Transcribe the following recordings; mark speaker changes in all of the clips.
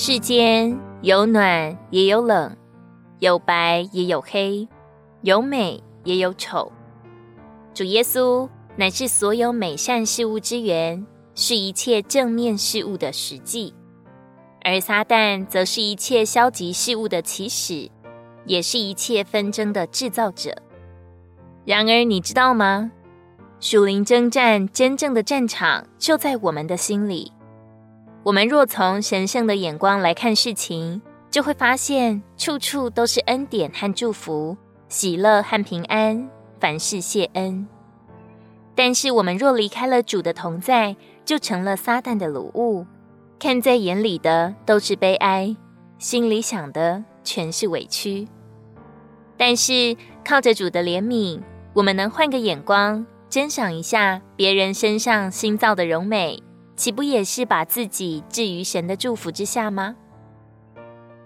Speaker 1: 世间有暖也有冷，有白也有黑，有美也有丑。主耶稣乃是所有美善事物之源，是一切正面事物的实际；而撒旦则是一切消极事物的起始，也是一切纷争的制造者。然而，你知道吗？属灵征战真正的战场就在我们的心里。我们若从神圣的眼光来看事情，就会发现处处都是恩典和祝福、喜乐和平安，凡事谢恩。但是，我们若离开了主的同在，就成了撒旦的鲁物，看在眼里的都是悲哀，心里想的全是委屈。但是，靠着主的怜悯，我们能换个眼光。珍赏一下别人身上新造的柔美，岂不也是把自己置于神的祝福之下吗？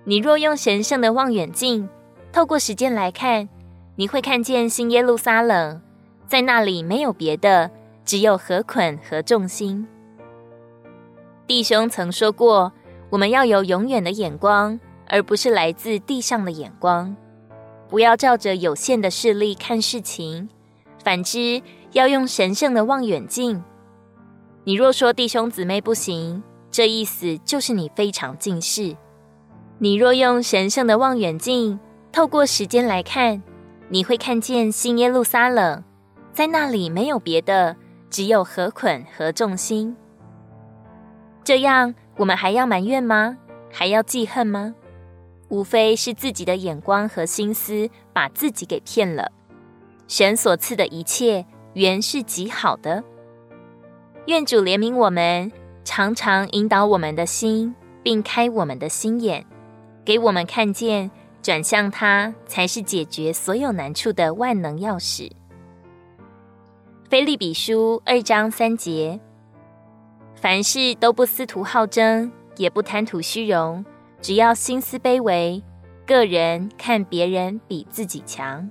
Speaker 1: 你若用神圣的望远镜，透过时间来看，你会看见新耶路撒冷，在那里没有别的，只有和捆和众星。弟兄曾说过，我们要有永远的眼光，而不是来自地上的眼光，不要照着有限的视力看事情，反之。要用神圣的望远镜。你若说弟兄姊妹不行，这意思就是你非常近视。你若用神圣的望远镜，透过时间来看，你会看见新耶路撒冷，在那里没有别的，只有禾捆和众星。这样，我们还要埋怨吗？还要记恨吗？无非是自己的眼光和心思把自己给骗了。神所赐的一切。原是极好的，愿主怜悯我们，常常引导我们的心，并开我们的心眼，给我们看见转向他才是解决所有难处的万能钥匙。腓利比书二章三节：凡事都不思图好争，也不贪图虚荣，只要心思卑微，个人看别人比自己强。